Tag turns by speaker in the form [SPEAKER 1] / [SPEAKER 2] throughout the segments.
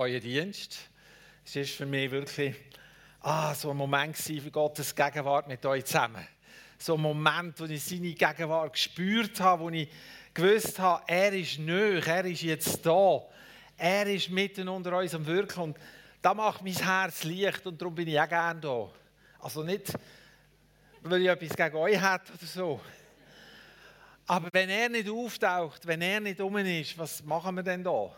[SPEAKER 1] euren Dienst. Es ist für mich wirklich ah, so ein Moment für Gottes Gegenwart mit euch zusammen. So ein Moment, wo ich seine Gegenwart gespürt habe, wo ich gewusst habe, er ist nöch, er ist jetzt da. Er ist mitten unter uns am Wirken und da macht mein Herz leicht und darum bin ich auch gerne da. Also nicht, weil ich etwas gegen euch habe oder so. Aber wenn er nicht auftaucht, wenn er nicht um ist, was machen wir denn da?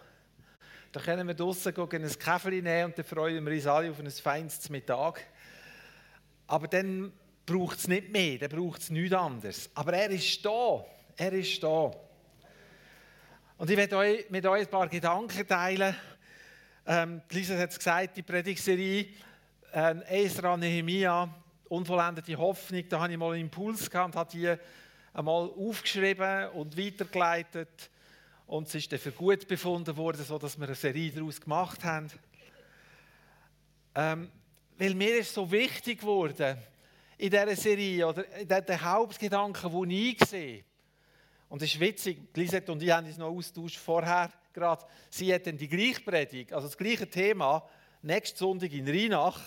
[SPEAKER 1] Dann können wir draußen gehen, ein Käferli nehmen und dann freuen wir uns alle auf ein feines Mittag. Aber dann braucht es nicht mehr, dann braucht es nichts anderes. Aber er ist da, er ist da. Und ich werde euch, mit euch ein paar Gedanken teilen. Ähm, Lisa hat es gesagt, die Predigserie äh, Esra, Nehemia, unvollendete Hoffnung, da habe ich mal einen Impuls gehabt und habe die einmal aufgeschrieben und weitergeleitet. Und es ist dann für gut befunden worden, sodass wir eine Serie daraus gemacht haben. Ähm, weil mir ist so wichtig geworden in dieser Serie, oder der, der Hauptgedanke, den ich sehe. Und es ist witzig, Lisette und ich haben uns noch austauscht vorher gerade. Sie hat dann die gleiche Predigt, also das gleiche Thema, nächsten Sonntag in Rheinach.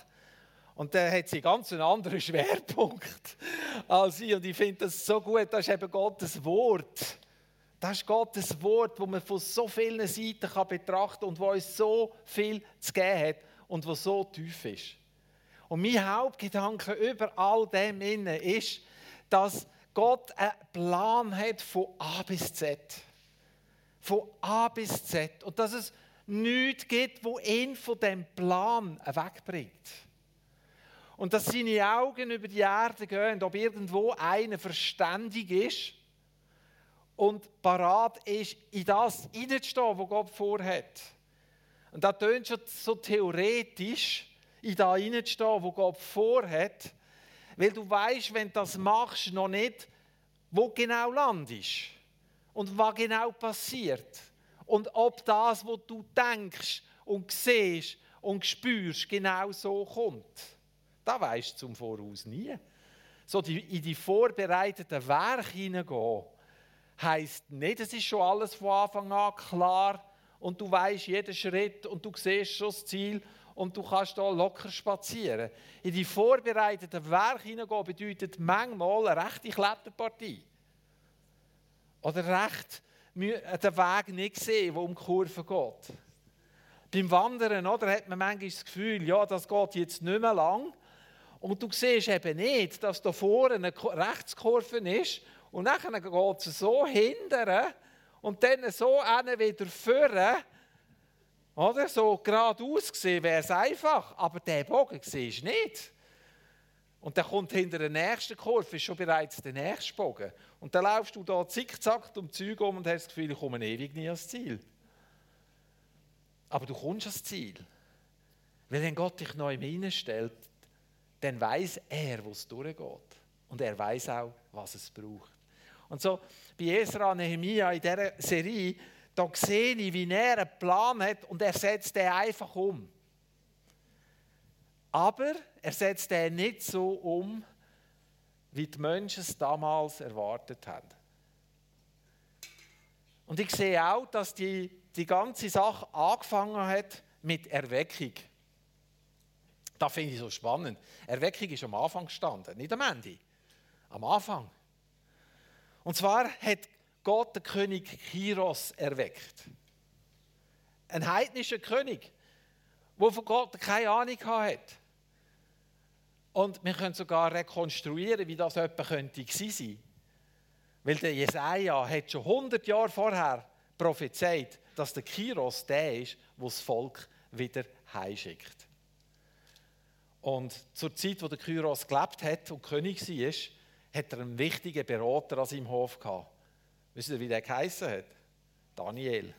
[SPEAKER 1] Und da hat sie ganz einen anderen Schwerpunkt als ich. Und ich finde das so gut, das ist eben Gottes Wort. Das ist Gottes Wort, das man von so vielen Seiten kann betrachten kann und wo uns so viel zu geben hat und was so tief ist. Und mein Hauptgedanke über all dem ist, dass Gott einen Plan hat von A bis Z. Von A bis Z. Und dass es nichts gibt, wo ihn von dem Plan wegbringt. Und dass seine Augen über die Erde gehen, ob irgendwo einer verständig ist und parat ist, in das hineinzustehen, was Gott vorhat. Und das tönt schon so theoretisch, in das hineinzustehen, was Gott vorhat, weil du weißt, wenn du das machst, noch nicht, wo genau landest und was genau passiert. Und ob das, was du denkst und siehst und spürst, genau so kommt. Das weißt du zum Voraus nie. So in die vorbereiteten Werke hineingehen, heisst nicht, es ist schon alles von Anfang an klar und du weißt jeden Schritt und du siehst schon das Ziel und du kannst da locker spazieren. In die vorbereiteten Werke hineingehen bedeutet manchmal eine rechte Kletterpartie. Oder recht den Weg nicht sehen, der um die Kurve geht. Beim Wandern oder, hat man manchmal das Gefühl, ja, das geht jetzt nicht mehr lang. Und du siehst eben nicht, dass da vorne eine Rechtskurve ist und dann geht es so hinterher und dann so wieder vorne. Oder? So geradeaus gesehen wäre es einfach, aber der Bogen siehst du nicht. Und dann kommt hinter der nächsten Kurve ist schon bereits der nächste Bogen. Und dann laufst du da zickzack um Zeug um und hast das Gefühl, ich komme ewig nie ans Ziel. Aber du kommst ans Ziel. Weil wenn Gott dich neu hineinstellt, dann weiß er, wo es durchgeht. Und er weiß auch, was es braucht. Und so bei Esra Nehemia in dieser Serie, da sehe ich, wie er einen Plan hat und er setzt den einfach um. Aber er setzt den nicht so um, wie die Menschen es damals erwartet haben. Und ich sehe auch, dass die, die ganze Sache angefangen hat mit Erweckung. Das finde ich so spannend. Erweckung ist am Anfang gestanden, nicht am Ende. Am Anfang. Und zwar hat Gott den König Chiros erweckt. Ein heidnischer König, der von Gott keine Ahnung hat. Und wir können sogar rekonstruieren, wie das etwa könnte sein. Weil der Jesaja hat schon 100 Jahre vorher prophezeit, dass der Chiros der ist, der das Volk wieder heimschickt. Und zur Zeit, wo der Kyros gelebt hat und König war, hat er einen wichtigen Berater an seinem Hof gehabt. Wissen Sie, wie der geheißen hat? Daniel.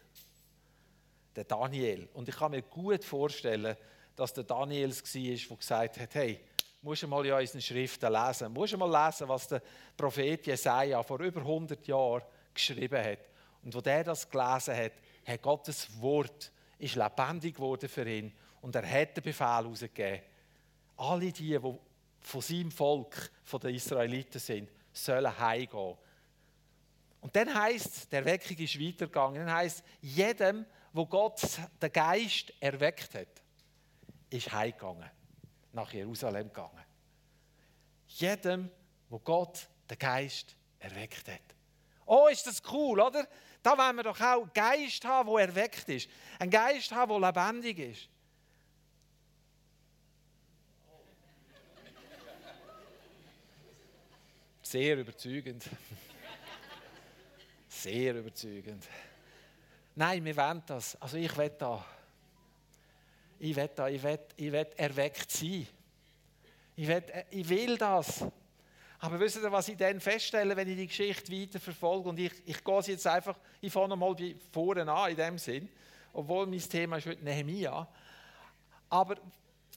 [SPEAKER 1] Der Daniel. Und ich kann mir gut vorstellen, dass der Daniel es war, der gesagt hat, hey, musst du mal in unseren Schriften lesen. Musst du mal lesen, was der Prophet Jesaja vor über 100 Jahren geschrieben hat. Und wo der das gelesen hat, hat Gottes Wort ist lebendig geworden für ihn. Und er hat den Befehl herausgegeben. Alle die, die von seinem Volk, von den Israeliten sind, sollen heimgehen. Und dann heißt der Weckung ist weitergegangen. Dann heißt jedem, wo Gott den Geist erweckt hat, ist heimgegangen, nach Jerusalem gegangen. Jedem, wo Gott den Geist erweckt hat. Oh, ist das cool, oder? Da wollen wir doch auch einen Geist haben, der erweckt ist. Ein Geist haben, der lebendig ist. Sehr überzeugend. Sehr überzeugend. Nein, wir wollen das. Also ich will da. Ich will da, ich will, ich will erweckt sein. Ich will, ich will das. Aber wisst ihr, was ich dann feststelle, wenn ich die Geschichte weiter verfolge? Und ich, ich gehe es jetzt einfach, ich fange mal vorne an in dem Sinn, obwohl mein Thema ist heute Nehemia. Aber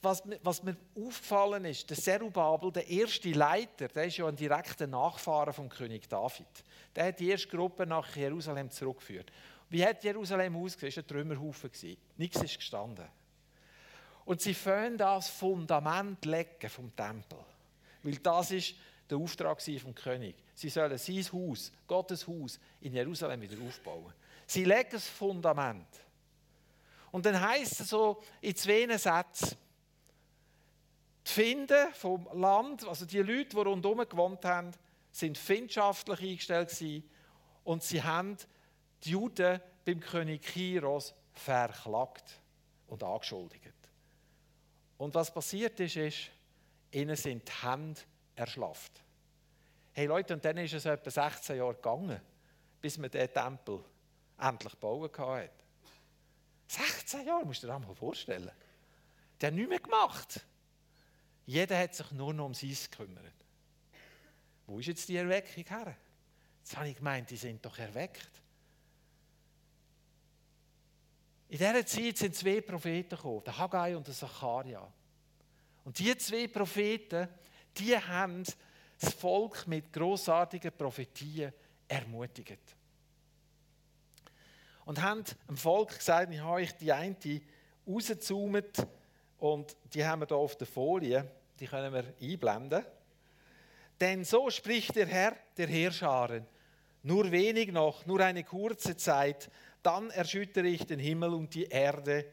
[SPEAKER 1] was, was mir aufgefallen ist, der Zerubabel, der erste Leiter, der ist ja ein direkter Nachfahre vom König David. Der hat die erste Gruppe nach Jerusalem zurückgeführt. Wie hat Jerusalem ausgesehen? Es war ein Trümmerhaufen. Nichts ist gestanden. Und sie fangen das Fundament legen vom Tempel. Weil das ist der Auftrag vom König. Sie sollen sein Haus, Gottes Haus, in Jerusalem wieder aufbauen. Sie legen das Fundament. Und dann heißt es so in zwei Sätzen, die Finden vom Land, also die Leute, die rundherum gewohnt haben, sind findschaftlich eingestellt und sie haben die Juden beim König Kiros verklagt und angeschuldigt. Und was passiert ist, ist, ihnen sind die Hände erschlafft. Hey Leute, und dann ist es etwa 16 Jahre gegangen, bis man diesen Tempel endlich bauen konnte. 16 Jahre, musst du dir das mal vorstellen. Der hat nichts mehr gemacht. Jeder hat sich nur noch um sein gekümmert. Wo ist jetzt die Erweckung her? Jetzt habe ich gemeint, die sind doch erweckt. In dieser Zeit sind zwei Propheten gekommen, der Haggai und der Zacharia. Und diese zwei Propheten, die haben das Volk mit großartigen Prophetien ermutigt. Und haben dem Volk gesagt, ich habe euch die eine rausgezoomt und die haben wir hier auf der Folie, die können wir einblenden. Denn so spricht der Herr der Heerscharen, nur wenig noch, nur eine kurze Zeit, dann erschüttere ich den Himmel und die Erde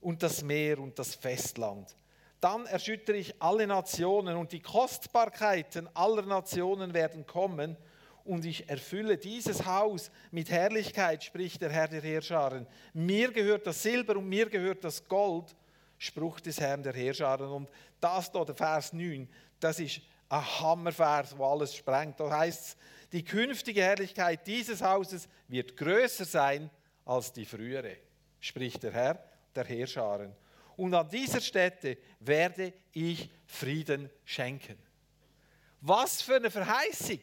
[SPEAKER 1] und das Meer und das Festland. Dann erschüttere ich alle Nationen und die Kostbarkeiten aller Nationen werden kommen und ich erfülle dieses Haus mit Herrlichkeit, spricht der Herr der Heerscharen. Mir gehört das Silber und mir gehört das Gold, Spruch des Herrn der Heerscharen. Und das da, der Vers 9, das ist ein Hammervers, wo alles sprengt. Da heißt es, die künftige Herrlichkeit dieses Hauses wird größer sein als die frühere, spricht der Herr der Heerscharen. Und an dieser Stätte werde ich Frieden schenken. Was für eine Verheißung!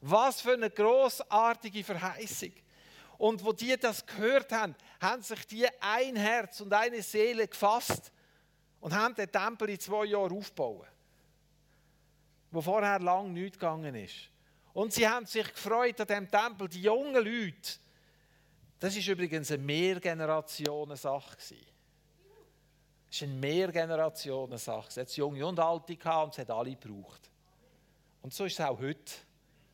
[SPEAKER 1] Was für eine großartige Verheißung! Und wo die das gehört haben, haben sich die ein Herz und eine Seele gefasst und haben den Tempel in zwei Jahren aufgebaut, wo vorher lang nichts gegangen ist. Und sie haben sich gefreut an dem Tempel, die jungen Leute. Das ist übrigens eine Mehrgenerationen-Sache. Es war eine Mehrgenerationen-Sache. Es hat junge und alte gehabt und es hat alle gebraucht. Und so ist es auch heute.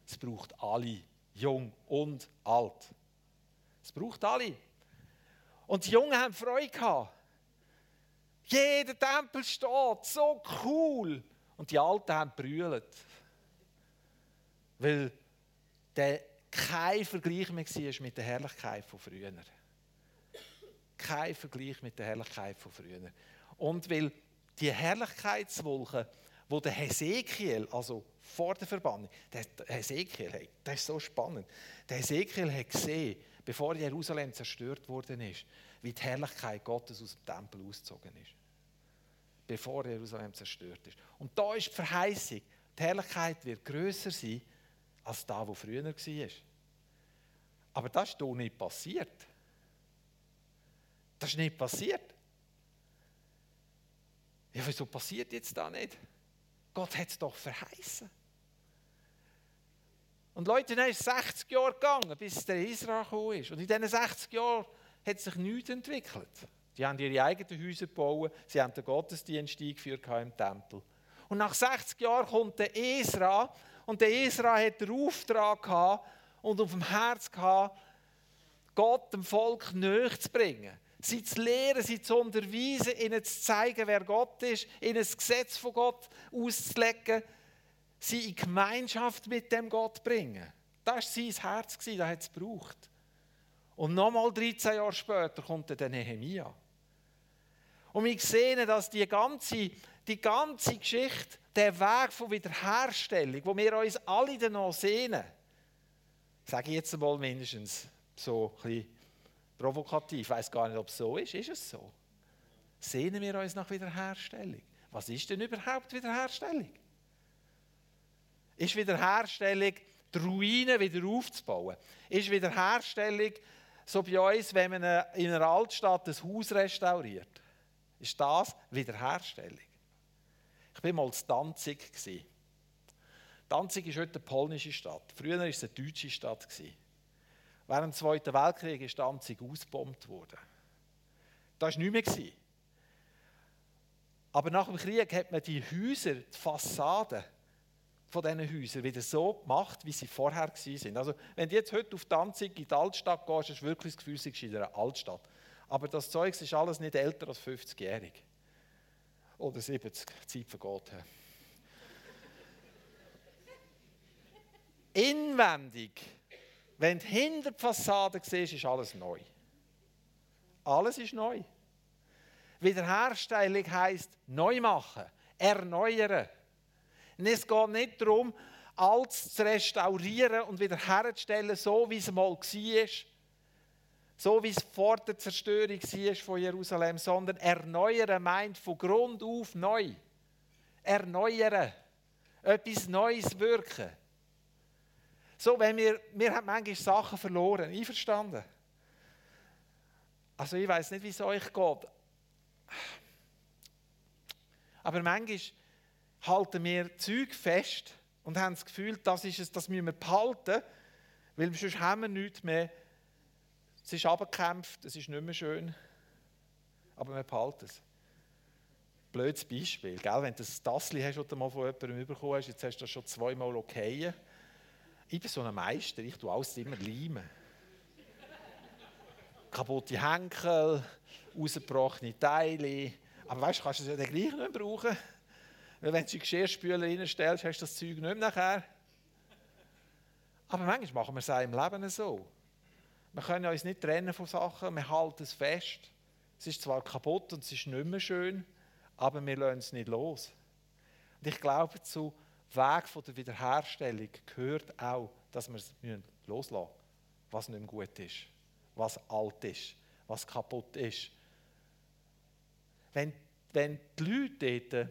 [SPEAKER 1] Es braucht alle, jung und alt. Es braucht alle. Und die Jungen haben Freude gehabt. Jeder Tempel steht, so cool. Und die Alten haben brüllt. Weil der kein Vergleich mehr war mit der Herrlichkeit von früher. Kein Vergleich mit der Herrlichkeit von früher. Und weil die Herrlichkeitswolke, wo der Hesekiel, also vor der Verbannung, der Hesekiel, das ist so spannend. Der Hesekiel hat gesehen, bevor Jerusalem zerstört worden ist, wie die Herrlichkeit Gottes aus dem Tempel ausgezogen ist. Bevor Jerusalem zerstört ist. Und da ist die Verheißung, die Herrlichkeit wird größer sein als da, wo früher war. Aber das ist hier nicht passiert. Das ist nicht passiert. Ja, wieso passiert jetzt da nicht? Gott hat es doch verheißen. Und Leute, dann ist es 60 Jahre gegangen, bis der Israel gekommen ist. Und in diesen 60 Jahren hat sich nichts entwickelt. Die haben ihre eigenen Häuser gebaut, sie haben den Gottesdienst eingeführt im Tempel. Und nach 60 Jahren kommt der Esra und der Esra hat den Auftrag gehabt und auf dem Herz gehabt, Gott dem Volk näher zu bringen. Sie zu lehren, sie zu unterweisen, ihnen zu zeigen, wer Gott ist, ihnen das Gesetz von Gott auszulegen, sie in Gemeinschaft mit dem Gott bringen. Das war sein Herz, das hat es gebraucht. Und nochmal 13 Jahre später kommt der Nehemia. Und wir sehen, dass die ganze, die ganze Geschichte, der Weg von Wiederherstellung, wo wir uns alle danach sehnen, sage ich jetzt mal mindestens so ein provokativ, ich weiß gar nicht, ob es so ist. Ist es so? Sehnen wir uns nach Wiederherstellung? Was ist denn überhaupt Wiederherstellung? Ist Wiederherstellung, die Ruinen wieder aufzubauen? Ist Wiederherstellung so bei uns, wenn man in einer Altstadt ein Haus restauriert? Ist das Wiederherstellung? Ich war mal in Danzig. Danzig ist heute eine polnische Stadt. Früher war es eine deutsche Stadt. Während dem Zweiten Weltkrieg ist Danzig ausgebombt worden. Das war nicht mehr. Aber nach dem Krieg hat man die Häuser, die Fassaden von diesen Häusern wieder so gemacht, wie sie vorher waren. Also, wenn du jetzt heute auf Danzig in die Altstadt gehst, hast du wirklich das Gefühl, du in einer Altstadt. Aber das Zeug ist alles nicht älter als 50-jährig. Oder 70, die Zeit vergeht. Inwendig, wenn du hinter die Fassade siehst, ist alles neu. Alles ist neu. Wiederherstellung heisst neu machen, erneuern. Es geht nicht darum, alles zu restaurieren und wieder herzustellen, so wie es mal war, so wie es vor der Zerstörung war von Jerusalem, sondern erneuern meint von Grund auf neu. Erneuern. Etwas Neues wirken. So, wenn wir, wir haben manchmal Sachen verloren, einverstanden? Also ich weiß nicht, wie es euch geht. Aber manchmal halten wir Zeug fest und haben das Gefühl, das ist es, das müssen wir behalten, weil sonst haben wir nichts mehr es ist abgekämpft, es ist nicht mehr schön, aber man behalten es. Blödes Beispiel, gell? wenn du das Tassli hast, du mal von jemandem bekommen hast, jetzt hast du das schon zweimal okay. Ich bin so ein Meister, ich tue alles immer leimen. Kaputte Henkel, rausgebrochene Teile. Aber weißt du, kannst du es ja dann gleich nicht brauchen. Weil wenn du die Geschirrspüler reinstellst, hast du das Zeug nicht mehr nachher. Aber manchmal machen wir es auch im Leben so. Wir können uns nicht trennen von Sachen, wir halten es fest. Es ist zwar kaputt und es ist nicht mehr schön, aber wir lassen es nicht los. Und ich glaube, zu Weg von der Wiederherstellung gehört auch, dass wir es loslassen müssen, was nicht mehr gut ist, was alt ist, was kaputt ist. Wenn, wenn die Leute dort,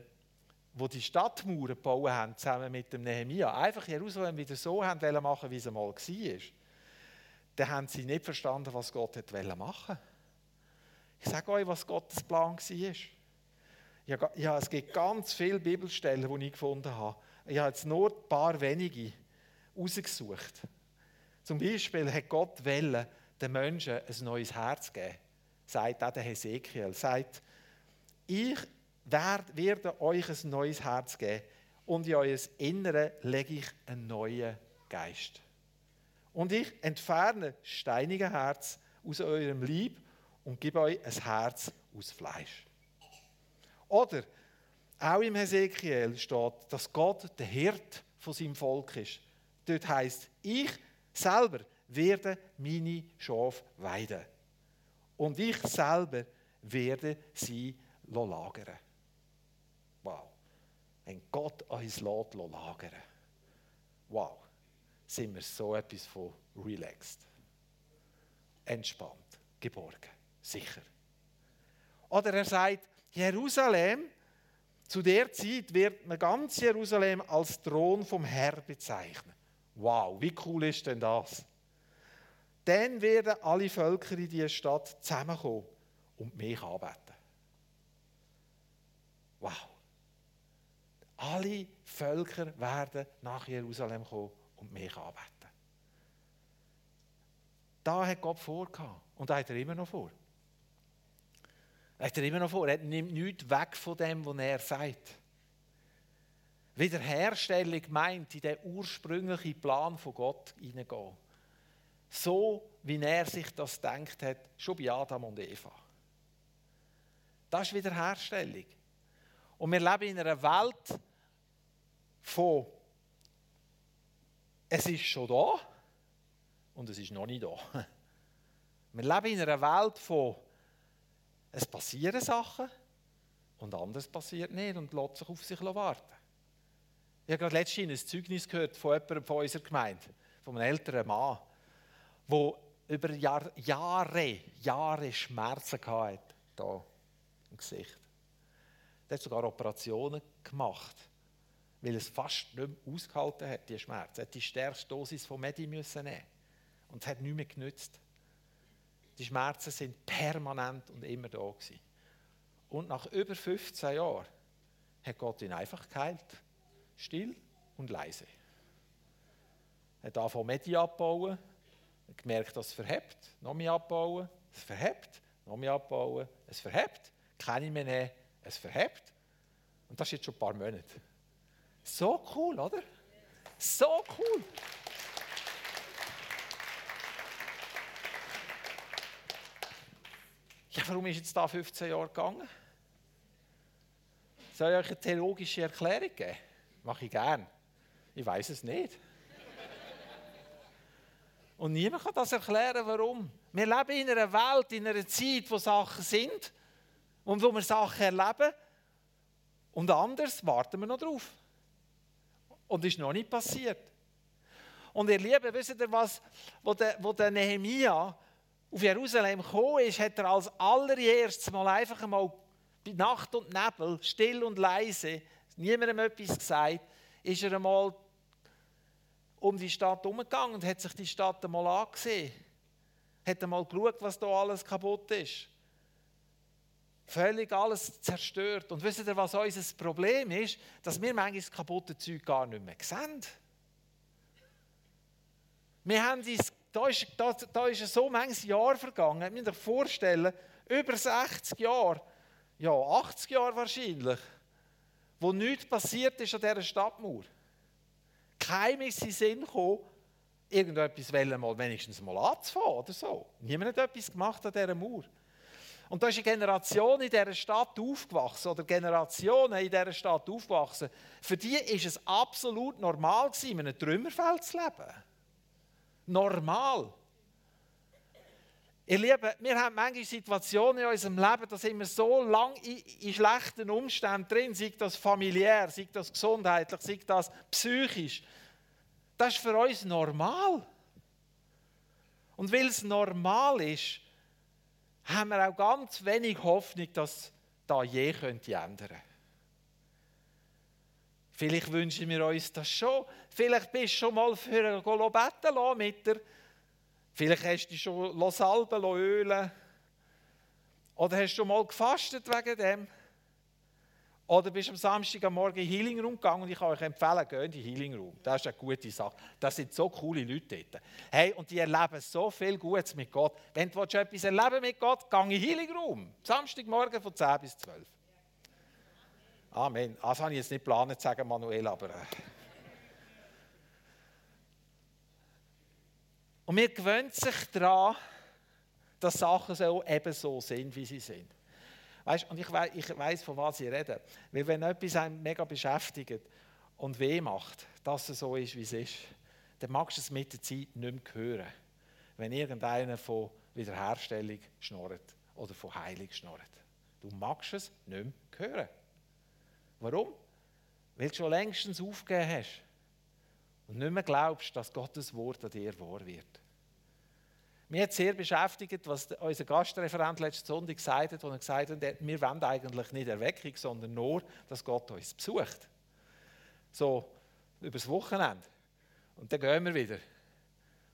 [SPEAKER 1] die die Stadtmauern gebaut haben, zusammen mit dem Nehemia, einfach Jerusalem wieder so haben machen, wie es einmal war, dann haben sie nicht verstanden, was Gott machen wollte. Ich sage euch, was Gottes Plan war. Ja, es gibt ganz viele Bibelstellen, die ich gefunden habe. Ich habe jetzt nur ein paar wenige rausgesucht. Zum Beispiel hat Gott wollen, den Menschen ein neues Herz geben. Sagt auch der Hesekiel. Sagt, ich werde euch ein neues Herz geben und in euer Innere lege ich einen neuen Geist. Und ich entferne steinige Herz aus eurem Lieb und gebe euch ein Herz aus Fleisch. Oder auch im Hesekiel steht, dass Gott der Hirt von seinem Volk ist. Dort heißt, ich selber werde meine Schafe weiden. Und ich selber werde sie lagern. Wow. Wenn Gott uns lagern Wow sind wir so etwas von relaxed. Entspannt, geborgen, sicher. Oder er sagt, Jerusalem, zu der Zeit wird man ganz Jerusalem als Thron vom Herrn bezeichnen. Wow, wie cool ist denn das? Dann werden alle Völker in dieser Stadt zusammenkommen und mich anbeten. Wow. Alle Völker werden nach Jerusalem kommen und mich anbeten. Da hat Gott vor und da hat er immer noch vor. Er hat er immer noch vor. Er nimmt nichts weg von dem, was er sagt. Wiederherstellung meint, in den ursprünglichen Plan von Gott hineingehen. so wie er sich das denkt hat, schon bei Adam und Eva. Das ist Wiederherstellung. Und wir leben in einer Welt von es ist schon da und es ist noch nicht da. Wir leben in einer Welt von es passieren Sachen und anderes passiert nicht und lässt sich auf sich warten. Ich habe gerade letztens ein Zeugnis gehört von jemandem von unserer Gemeinde, von einem älteren Mann, der über Jahr, Jahre, Jahre Schmerzen hatte, hier im Gesicht. Er hat sogar Operationen gemacht, weil es fast nicht mehr ausgehalten hat, die Schmerzen. Er hat die stärkste Dosis von Medi müssen nehmen und es hat nicht mehr genützt. Die Schmerzen sind permanent und immer da gewesen. Und nach über 15 Jahren hat Gott ihn einfach geheilt. Still und leise. Er hat angefangen Medi abbauen, hat gemerkt, dass es verhebt, noch mehr abbauen, es verhebt, noch mehr abbauen, es verhebt, keine mehr nehmen, es verhebt. Und das ist jetzt schon ein paar Monate. So cool, oder? So cool. Ja, warum ist jetzt da 15 Jahre gegangen? Soll ich euch eine theologische Erklärung geben? Mache ich gern. Ich weiß es nicht. Und niemand kann das erklären, warum. Wir leben in einer Welt, in einer Zeit, wo Sachen sind und wo wir Sachen erleben. Und anders warten wir noch drauf. Und ist noch nicht passiert. Und ihr Lieben, wisst ihr was, wo der, wo der Nehemia auf Jerusalem gekommen ist, hat er als allererstes mal einfach einmal bei Nacht und Nebel, still und leise, niemandem etwas gesagt, ist er einmal um die Stadt umgegangen und hat sich die Stadt einmal angesehen. Hat einmal geschaut, was da alles kaputt ist. Völlig alles zerstört. Und wisst ihr, was unser Problem ist? Dass wir manchmal das kaputte Zeug gar nicht mehr sehen. Wir haben uns, da ist, da, da ist so manches Jahr vergangen, ich muss euch vorstellen, über 60 Jahre, ja 80 Jahre wahrscheinlich, wo nichts passiert ist an dieser Stadtmauer. Keinem ist in Sinn gekommen, irgendetwas mal wenigstens mal anzufangen oder so. Niemand hat etwas gemacht an dieser Mauer. Und da ist eine Generation in dieser Stadt aufgewachsen, oder Generationen in dieser Stadt aufgewachsen. Für die ist es absolut normal in einem Trümmerfeld zu leben. Normal. Ihr Lieben, wir haben manchmal Situationen in unserem Leben, da sind wir so lange in, in, schlechten Umständen drin, sei das familiär, sei das gesundheitlich, sei das psychisch. Das ist für uns normal. Und weil es normal ist, haben wir auch ganz wenig Hoffnung, dass da je könnte ändern. Vielleicht wünschen wir uns das schon. Vielleicht bist du schon mal für ein Golobeten mit der Vielleicht hast du dich schon salben ölen Oder hast du schon mal gefastet wegen dem? Oder bist am Samstag am Morgen in den Healing Room gegangen und ich kann euch empfehlen, geht in den Healing Room. Das ist eine gute Sache. Das sind so coole Leute dort. Hey, und die erleben so viel Gutes mit Gott. Wenn du etwas erleben mit Gott, geh in den Healing Room. Samstagmorgen von 10 bis 12. Amen. Das habe ich jetzt nicht geplant zu sagen, Manuel, aber... Äh. Und wir gewöhnen sich daran, dass Sachen so eben so sind, wie sie sind. Weißt, und ich weiß, ich weiß, von was ich rede. Weil wenn etwas einen mega beschäftigt und weh macht, dass es so ist, wie es ist, dann magst du es mit der Zeit nicht mehr hören. Wenn irgendeiner von Wiederherstellung schnurrt oder von Heilung schnurrt. Du magst es nicht mehr hören. Warum? Weil du schon längstens aufgegeben hast und nicht mehr glaubst, dass Gottes Wort an dir wahr wird. Mir hat sehr beschäftigt, was unser Gastreferent letzten Sonntag gesagt hat, wo er gesagt hat, wir wollen eigentlich nicht Erweckung, sondern nur, dass Gott uns besucht. So, übers Wochenende. Und dann gehen wir wieder.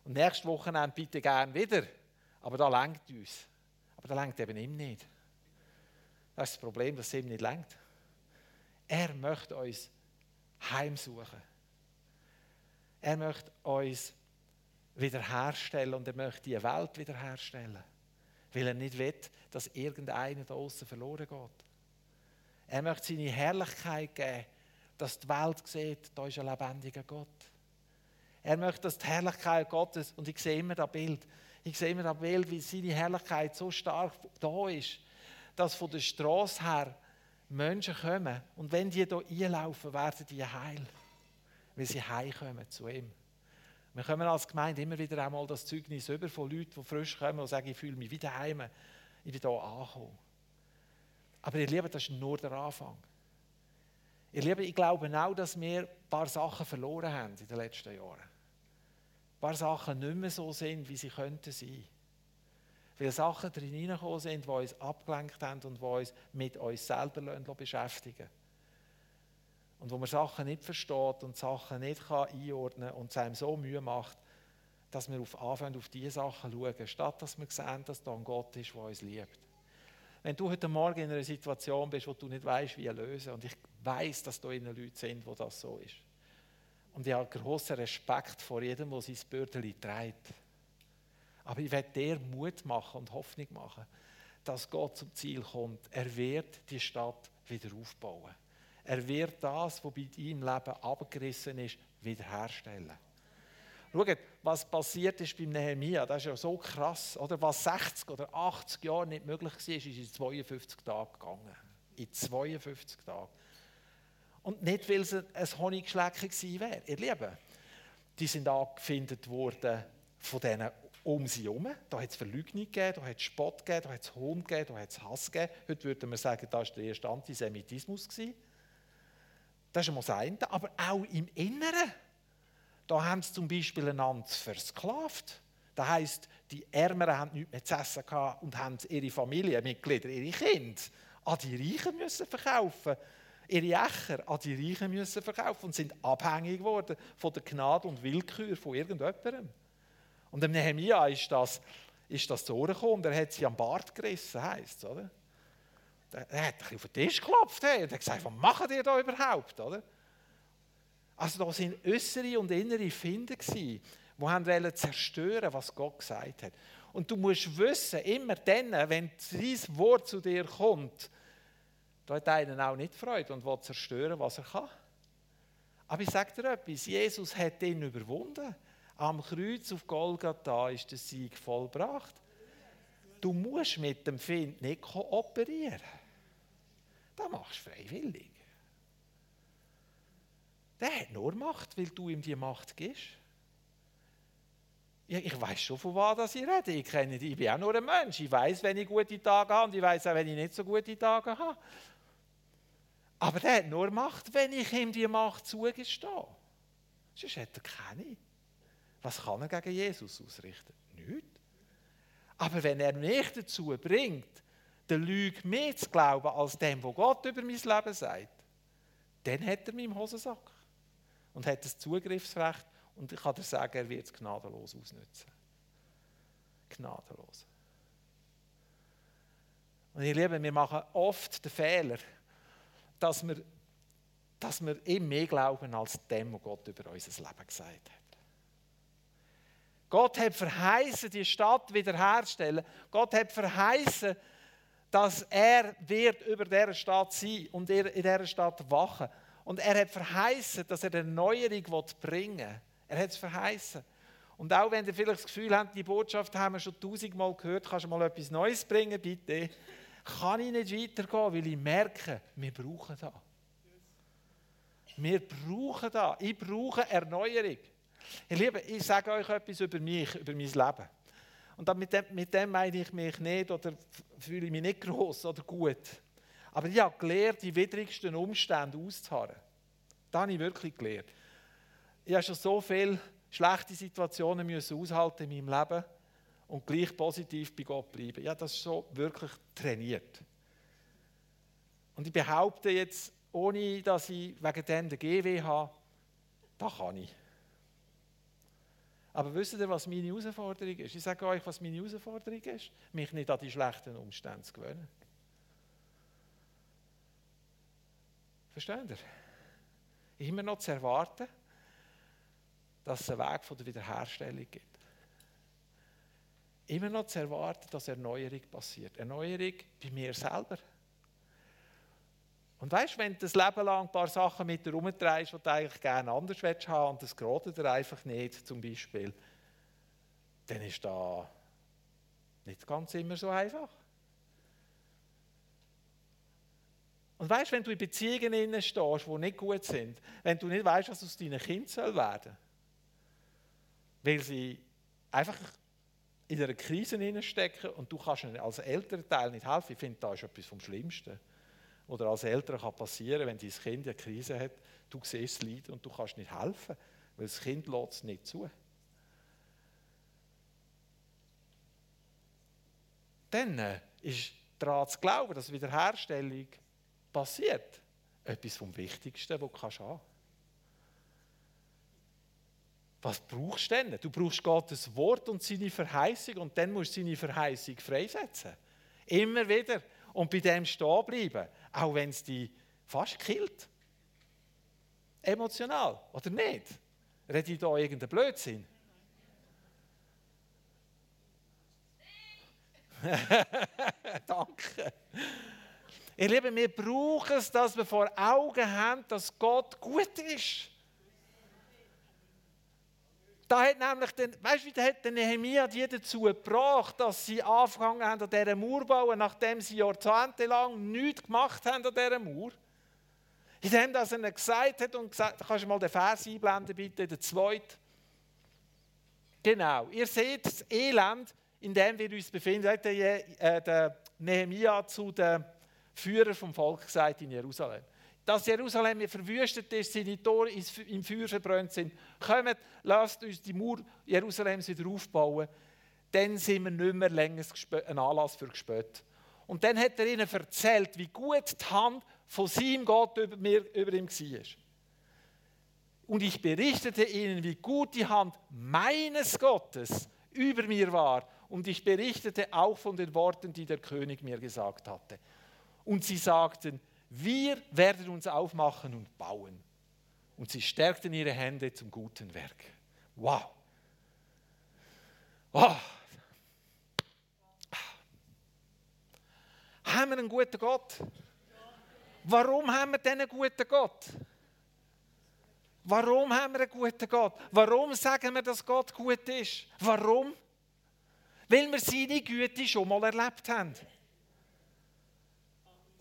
[SPEAKER 1] Und nächstes Wochenende bitte gern wieder. Aber da lenkt uns. Aber da lenkt eben ihm nicht. Das ist das Problem, dass es ihm nicht lenkt. Er möchte uns heimsuchen. Er möchte uns wiederherstellen und er möchte die Welt wiederherstellen. Weil er nicht will, dass irgendeiner da außen verloren geht. Er möchte seine Herrlichkeit geben, dass die Welt sieht, da ist ein lebendiger Gott. Er möchte, dass die Herrlichkeit Gottes, und ich sehe immer das Bild, ich sehe immer das Bild, wie seine Herrlichkeit so stark da ist, dass von der Straße her Menschen kommen und wenn die hier einlaufen, werden die heil, weil sie heimkommen zu ihm. Wir kommen als Gemeinde immer wieder einmal das Zeugnis über von Leuten, die frisch kommen und sagen, ich fühle mich wieder heim, ich bin hier angekommen. Aber ihr Lieben, das ist nur der Anfang. Ihr Lieben, ich glaube auch, dass wir ein paar Sachen verloren haben in den letzten Jahren. Ein paar Sachen nicht mehr so sind, wie sie könnten sein. Weil Sachen drin hineingekommen sind, die uns abgelenkt haben und die uns mit uns selber beschäftigen Und wo man Sachen nicht versteht und Sachen nicht kann einordnen kann und es einem so Mühe macht, dass wir auf anfangen, auf diese Sachen schauen, statt dass wir sehen, dass da ein Gott ist, der uns liebt. Wenn du heute Morgen in einer Situation bist, wo du nicht weißt, wie lösen, und ich weiß, dass da innen Leute sind, wo das so ist. Und ich habe großen Respekt vor jedem, der sein Bördeli trägt. Aber ich werde dir Mut machen und Hoffnung machen, dass Gott zum Ziel kommt. Er wird die Stadt wieder aufbauen. Er wird das, was bei deinem Leben abgerissen ist, wiederherstellen. Schaut, was passiert ist beim Nehemia, das ist ja so krass. Oder? Was 60 oder 80 Jahre nicht möglich war, ist in 52 Tagen gegangen. In 52 Tagen. Und nicht, weil es ein Honigschlecken gewesen wäre. Ihr Lieben, die sind angefindet worden von denen um sie herum. Da hat es Verleugnung gegeben, da hat es Spott gegeben, da hat es Hohn gegeben, da hat es Hass gegeben. Heute würde man sagen, das war der erste Antisemitismus. Gewesen. Das ist einmal das. Aber auch im Inneren. Da haben sie zum Beispiel einander versklavt. Das heisst, die Ärmeren haben nichts mehr zu essen und haben ihre Familienmitglieder, ihre Kinder, an die Reichen müssen verkaufen ihre Ächer an die Reichen müssen verkaufen und sind abhängig geworden von der Gnade und Willkür von irgendjemandem. Und dem Nehemia ist das, ist das zu Ohren gekommen und er hat sie am Bart gerissen, heisst es, oder? Er hat auf den Tisch geklopft hey, und hat gesagt, was macht ihr da überhaupt, oder? Also da sind äußere und innere Finden die haben zerstören was Gott gesagt hat. Und du musst wissen, immer dann, wenn sein Wort zu dir kommt, da hat einen auch nicht Freude und will zerstören, was er kann. Aber ich sage dir etwas, Jesus hat ihn überwunden. Am Kreuz auf Golgatha ist der Sieg vollbracht. Du musst mit dem Find nicht kooperieren. Das machst du freiwillig. Der hat nur Macht, weil du ihm die Macht gibst. Ja, ich weiß schon, von was ich rede. Ich, kenne, ich bin auch nur ein Mensch. Ich weiß, wenn ich gute Tage habe und ich weiß auch, wenn ich nicht so gute Tage habe. Aber der hat nur Macht, wenn ich ihm die Macht zugestehe. Sonst hat er keine. Was kann er gegen Jesus ausrichten? Nichts. Aber wenn er mich dazu bringt, der Lüge mehr zu glauben als dem, was Gott über mein Leben sagt, dann hat er meinen Hosensack und hat das Zugriffsrecht und ich kann dir sagen, er wird es gnadenlos ausnutzen. Gnadenlos. Und ihr Lieben, wir machen oft den Fehler, dass wir, dass wir ihm mehr glauben als dem, was Gott über unser Leben gesagt hat. Gott hat verheißen, die Stadt wiederherzustellen. Gott hat verheißen, dass er wird über dieser Stadt sein und in dieser Stadt wachen. Und er hat verheißen, dass er eine Erneuerung bringen will. Er hat es verheißen. Und auch wenn ihr vielleicht das Gefühl habt, die Botschaft haben wir schon tausendmal gehört, kannst du mal etwas Neues bringen, bitte? Kann ich nicht weitergehen, weil ich merke, wir brauchen das. Wir brauchen das. Ich brauche Erneuerung. Ihr Lieben, ich sage euch etwas über mich, über mein Leben. Und mit dem, mit dem meine ich mich nicht oder fühle ich mich nicht groß oder gut. Aber ich habe gelernt, die widrigsten Umstände auszuharren. Das habe ich wirklich gelernt. Ich habe schon so viele schlechte Situationen aushalten in meinem Leben und gleich positiv bei Gott bleiben. Ja, das ist so wirklich trainiert. Und ich behaupte jetzt, ohne dass ich wegen dem den GW habe, das kann ich. Aber wisst ihr, was meine Herausforderung ist? Ich sage euch, was meine Herausforderung ist. Mich nicht an die schlechten Umstände zu gewöhnen. Versteht ihr? Immer noch zu erwarten, dass es einen Weg von der Wiederherstellung gibt. Immer noch zu erwarten, dass Erneuerung passiert. Erneuerung bei mir selber. Und weißt wenn du das Leben lang ein paar Sachen mit dir herumtreibst, die du eigentlich gerne anders willst und das gerade dir einfach nicht, zum Beispiel, dann ist das nicht ganz immer so einfach. Und weißt wenn du in Beziehungen stehst, die nicht gut sind, wenn du nicht weißt, was aus deinen Kindern soll werden weil sie einfach in einer Krise stecken und du kannst ihnen als Elternteil nicht helfen. Ich finde, das ist etwas vom Schlimmsten. Oder als Eltern kann passieren, wenn dein Kind eine Krise hat, du siehst es leiden und du kannst nicht helfen, weil das Kind lässt es nicht zu. Dann äh, ist daran zu glauben, dass Wiederherstellung passiert, etwas vom Wichtigsten, was du kannst. Was brauchst du denn? Du brauchst Gottes Wort und seine Verheißung und dann musst du seine Verheißung freisetzen. Immer wieder. Und bei dem stehen bleiben, auch wenn es dich fast killt. Emotional, oder nicht? Rede ich da irgendeinen Blödsinn? Danke. Ihr Lieben, wir brauchen es, dass wir vor Augen haben, dass Gott gut ist. Da hat nämlich den, weißt du, wie hat der Nehemiah die dazu gebracht, dass sie angefangen haben an dieser Mauer bauen, nachdem sie jahrzehntelang nichts gemacht haben an dieser Mauer? Indem dass er gesagt hat und gesagt, kannst du mal den Vers einblenden, bitte, den zweiten. Genau, ihr seht das Elend, in dem wir uns befinden, hat der, äh, der Nehemiah zu den Führer vom Volk gesagt in Jerusalem. Dass Jerusalem verwüstet ist, seine Tore im Feuer verbrannt sind. Kommt, lasst uns die Mauer Jerusalems wieder aufbauen. Dann sind wir nicht mehr länger ein Anlass für Gespött. Und dann hat er ihnen erzählt, wie gut die Hand von seinem Gott über, mir, über ihm war. Und ich berichtete ihnen, wie gut die Hand meines Gottes über mir war. Und ich berichtete auch von den Worten, die der König mir gesagt hatte. Und sie sagten, wir werden uns aufmachen und bauen. Und sie stärkten ihre Hände zum guten Werk. Wow. Oh. Haben wir einen guten Gott? Warum haben wir denn einen guten Gott? Warum haben wir einen guten Gott? Warum sagen wir, dass Gott gut ist? Warum? Weil wir seine Güte schon mal erlebt haben.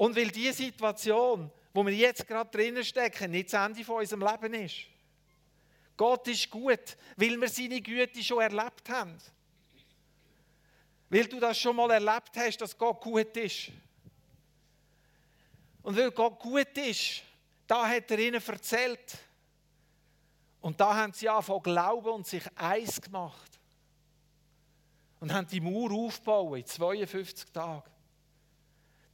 [SPEAKER 1] Und weil diese Situation, wo wir jetzt gerade drinnen stecken, nicht das Ende von unserem Leben ist. Gott ist gut, weil wir seine Güte schon erlebt haben. Weil du das schon mal erlebt hast, dass Gott gut ist. Und weil Gott gut ist, da hat er ihnen erzählt. Und da haben sie angefangen glauben und sich eins gemacht. Und haben die Mauer aufgebaut in 52 Tagen.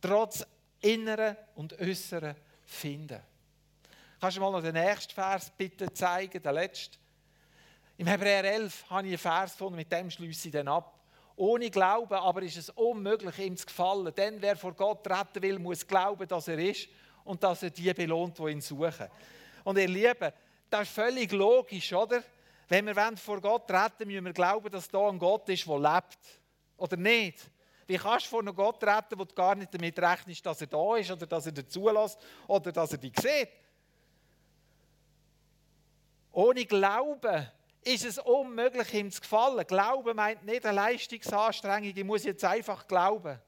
[SPEAKER 1] Trotz inneren und äußeren Finden. Kannst du mal noch den nächsten Vers bitte zeigen, den letzten? Im Hebräer 11 habe ich einen Vers gefunden, mit dem schließe ich dann ab. Ohne Glauben aber ist es unmöglich, ihm zu gefallen. Denn wer vor Gott retten will, muss glauben, dass er ist und dass er die belohnt, die ihn suchen. Und ihr Lieben, das ist völlig logisch, oder? Wenn wir vor Gott retten müssen wir glauben, dass da ein Gott ist, der lebt. Oder nicht? Wie kannst du vor einem Gott retten, wo du gar nicht damit rechnest, dass er da ist oder dass er dir zulässt oder dass er dich sieht? Ohne Glauben ist es unmöglich, ihm zu gefallen. Glauben meint nicht eine Leistungsanstrengung, ich muss jetzt einfach glauben.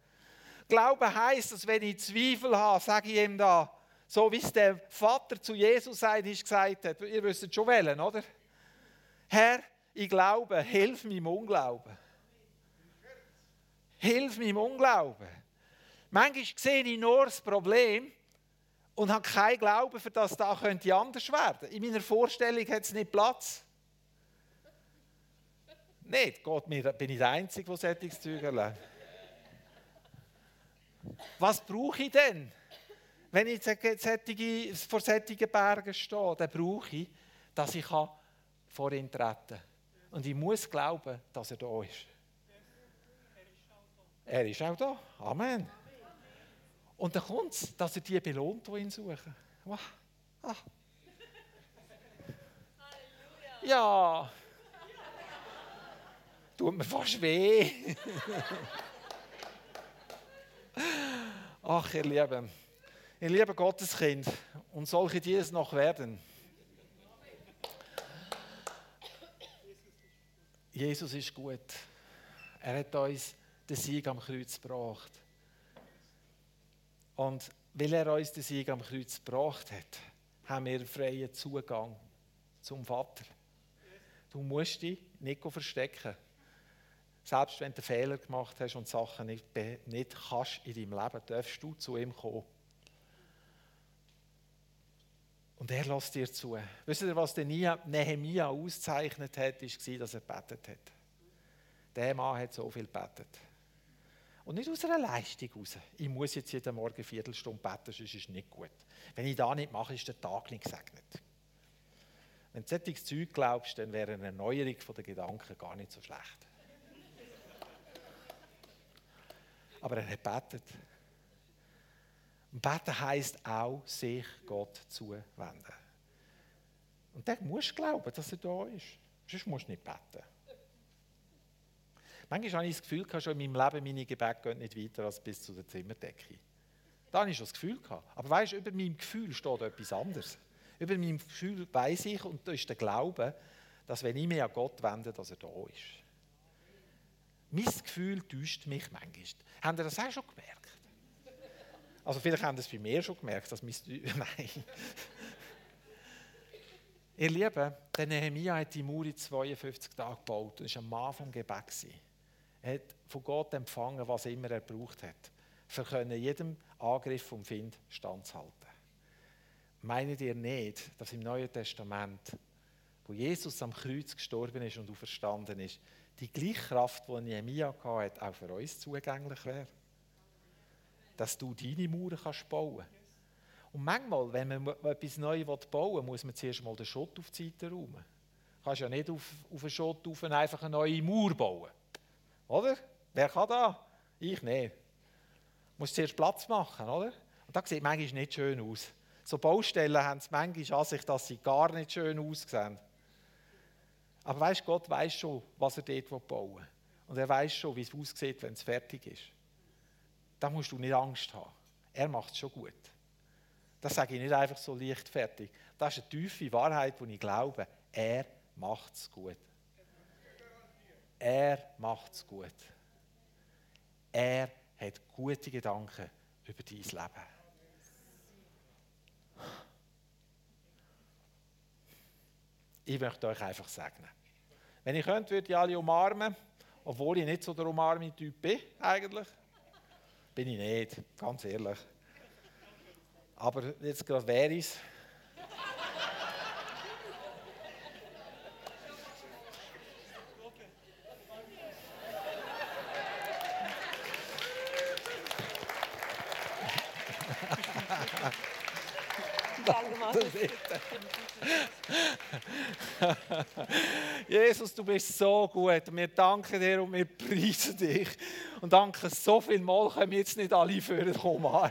[SPEAKER 1] Glauben heißt, dass wenn ich Zweifel habe, sage ich ihm da, so wie es der Vater zu Jesus sagt, gesagt hat, ihr wisst schon wählen, oder? Herr, ich glaube, hilf mir im Unglauben. Hilf mir im Unglauben. Manchmal sehe ich nur das Problem und habe keinen Glauben, für das da könnte anders werden. In meiner Vorstellung hat es nicht Platz. Nicht, Gott, bin ich der Einzige, der solches Zeug erlebt. Was brauche ich denn? Wenn ich vor solchen Bergen stehe, dann brauche ich, dass ich vor ihn treten kann. Und ich muss glauben, dass er da ist. Er ist auch da. Amen. Und dann kommt es, dass er die belohnt, die ihn suchen. Wow. Ah. Ja. Tut mir fast weh. Ach, ihr Lieben. Ihr lieben Gotteskind, und solche, die es noch werden. Jesus ist gut. Er hat uns den Sieg am Kreuz gebracht. Und weil er uns den Sieg am Kreuz gebracht hat, haben wir freien Zugang zum Vater. Du musst dich nicht verstecken. Selbst wenn du Fehler gemacht hast und Sachen nicht, nicht kannst in deinem Leben, darfst du zu ihm kommen. Und er lässt dir zu. Wisst ihr, was der Nehemia auszeichnet hat, war, dass er betet hat. Der Mann hat so viel betet. Und nicht aus einer Leistung heraus. Ich muss jetzt jeden Morgen eine Viertelstunde beten, sonst ist es nicht gut. Wenn ich das nicht mache, ist der Tag nicht gesegnet. Wenn du solches Zeug glaubst, dann wäre eine Erneuerung der Gedanken gar nicht so schlecht. Aber er hat betet. Und beten heisst auch, sich Gott zuwenden. Und dann musst du glauben, dass er da ist. Sonst musst du nicht beten. Manchmal habe ich das Gefühl, schon in meinem Leben, meine Gebete gehen nicht weiter als bis zu der Zimmerdecke. Da habe ich schon das Gefühl. Aber weißt du, über meinem Gefühl steht etwas anderes. Über meinem Gefühl weiß ich, und da ist der Glaube, dass wenn ich mich an Gott wende, dass er da ist. Mein Gefühl täuscht mich manchmal. Habt ihr das auch schon gemerkt? Also vielleicht haben das bei mir schon gemerkt, dass mein... Nein. Ihr Lieben, der Nehemiah hat die Mauer in 52 Tagen gebaut. Das war am Anfang Gebet. Er hat von Gott empfangen, was immer er braucht hat, für können jedem Angriff vom Find standzuhalten. Meint ihr nicht, dass im Neuen Testament, wo Jesus am Kreuz gestorben ist und auferstanden ist, die gleiche Kraft, die Nehemiah hatte, auch für uns zugänglich wäre? Dass du deine Mauern kannst bauen kannst. Und manchmal, wenn man etwas Neues bauen will, muss man zuerst mal den Schutt auf die Seite räumen. Du kannst ja nicht auf, auf den Schutt auf einfach eine neue Mauer bauen. Oder? Wer kann das? Ich nicht. Du musst zuerst Platz machen, oder? Und das sieht manchmal nicht schön aus. So Baustellen haben es manchmal an sich, dass sie gar nicht schön aussehen. Aber weißt Gott weiß schon, was er dort bauen will. Und er weiß schon, wie es aussieht, wenn es fertig ist. Da musst du nicht Angst haben. Er macht es schon gut. Das sage ich nicht einfach so leichtfertig. Das ist eine tiefe Wahrheit, die ich glaube. Er macht es gut. Er macht es gut. Er hat gute Gedanken über dein Leben. Ich möchte euch einfach segnen. Wenn ich könnte, würde ich alle umarmen, obwohl ich nicht so der umarmende Typ bin, eigentlich. Bin ich nicht, ganz ehrlich. Aber jetzt gerade wäre es. Jesus, du bist so gut. Wir danken dir und wir preisen dich. Und danke so viel Mal können wir jetzt nicht alle für kommen.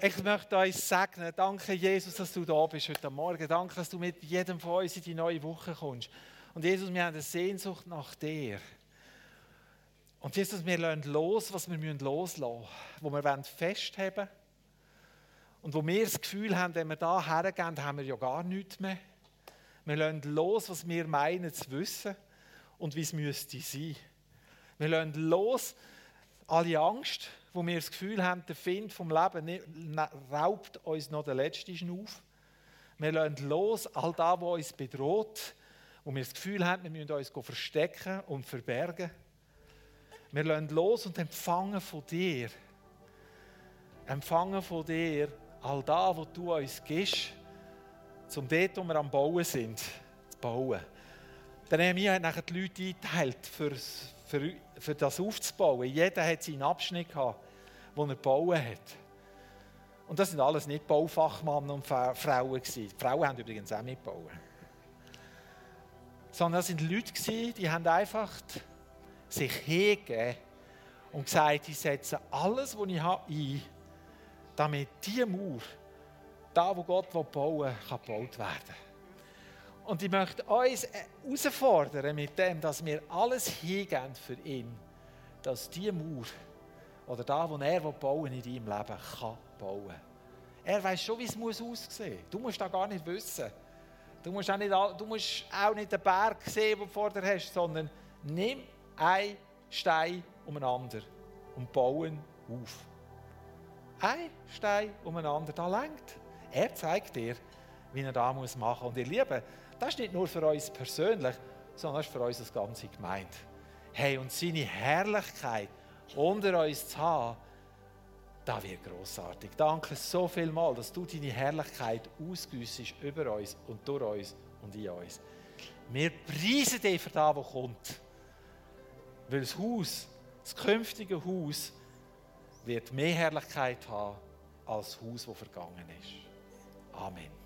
[SPEAKER 1] Ich möchte euch segnen. Danke, Jesus, dass du da bist heute Morgen. Danke, dass du mit jedem von uns in die neue Woche kommst. Und Jesus, wir haben eine Sehnsucht nach dir. Und Jesus, wir lassen los, was wir loslassen müssen, wo wir festhaben wollen. Und wo wir das Gefühl haben, wenn wir da hergehen, haben wir ja gar nichts mehr. Wir lassen los, was wir meinen zu wissen und wie es müsste sein. Wir lassen los alle Angst, wo wir das Gefühl haben, der Find vom Leben raubt uns noch den letzten Schnuff. Wir lassen los all das, was uns bedroht, wo wir das Gefühl haben, wir müssen uns verstecken und verbergen. Wir lassen los und empfangen von dir. Empfangen von dir all das, was du uns gibst, um dort, wo wir am Bauen sind, zu bauen. Der Nehemiah hat nachher die Leute eingeteilt, für, für, für das aufzubauen. Jeder hat seinen Abschnitt gehabt, den er bauen hat. Und das sind alles nicht Baufachmann und Frauen gewesen. Die Frauen haben übrigens auch mitgebaut. Sondern das sind Leute gewesen, die haben einfach sich hingegeben und gesagt, ich setze alles, was ich habe, ein, damit diese Mauer, da wo Gott bauen will, kann gebaut werden. Und ich möchte uns herausfordern mit dem, dass wir alles hingeben für ihn, dass diese Mauer oder da, wo er bauen in deinem Leben kann bauen. Er weiß schon, wie es aussehen muss. Du musst da gar nicht wissen. Du musst auch nicht, du musst auch nicht den Berg sehen, den du vor dir hast, sondern nimm einen Stein umeinander und bauen auf. Ein Stein umeinander, da lenkt. Er zeigt dir, wie er da muss machen. Und ihr Lieben, das ist nicht nur für uns persönlich, sondern das ist für uns als ganze Gemeinde. Hey, und seine Herrlichkeit unter uns zu haben, das wird großartig. Danke so viel mal, dass du deine Herrlichkeit ausgüssest über uns und durch uns und in uns. Wir preisen dich für das, was kommt. Weil das Haus, das künftige Haus, wird mehr Herrlichkeit haben als Haus, das vergangen ist. Amen.